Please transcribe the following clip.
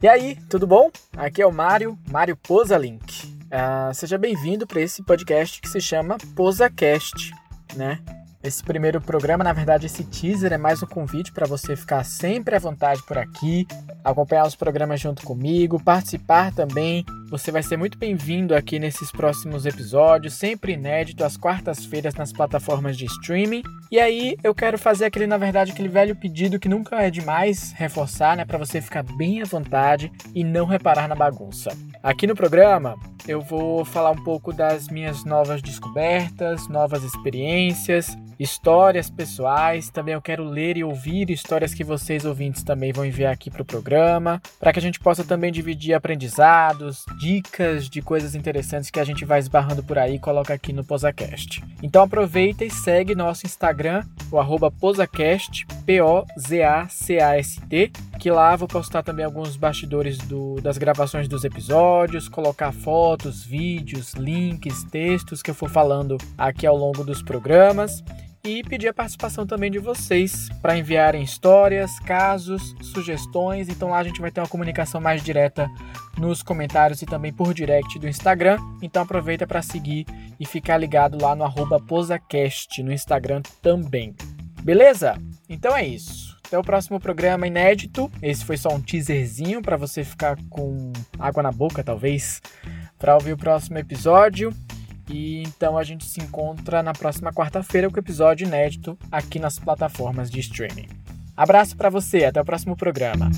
E aí, tudo bom? Aqui é o Mário, Mário Posalink. Uh, seja bem-vindo para esse podcast que se chama PosaCast, né? Esse primeiro programa, na verdade, esse teaser é mais um convite para você ficar sempre à vontade por aqui, acompanhar os programas junto comigo, participar também. Você vai ser muito bem-vindo aqui nesses próximos episódios, sempre inédito, às quartas-feiras nas plataformas de streaming. E aí eu quero fazer aquele, na verdade, aquele velho pedido que nunca é demais reforçar, né, para você ficar bem à vontade e não reparar na bagunça. Aqui no programa eu vou falar um pouco das minhas novas descobertas, novas experiências, histórias pessoais. Também eu quero ler e ouvir histórias que vocês ouvintes também vão enviar aqui para o programa, para que a gente possa também dividir aprendizados, dicas de coisas interessantes que a gente vai esbarrando por aí e coloca aqui no PosaCast. Então aproveita e segue nosso Instagram, o arroba PosaCast, P-O-Z-A-C-A-S-T, que lá vou postar também alguns bastidores do, das gravações dos episódios, colocar fotos, vídeos, links, textos que eu for falando aqui ao longo dos programas e pedir a participação também de vocês para enviarem histórias, casos, sugestões. Então lá a gente vai ter uma comunicação mais direta nos comentários e também por direct do Instagram. Então aproveita para seguir e ficar ligado lá no @posacast no Instagram também. Beleza? Então é isso. Até o próximo programa inédito. Esse foi só um teaserzinho para você ficar com água na boca, talvez, para ouvir o próximo episódio. E então a gente se encontra na próxima quarta-feira com o episódio inédito aqui nas plataformas de streaming. Abraço para você, até o próximo programa.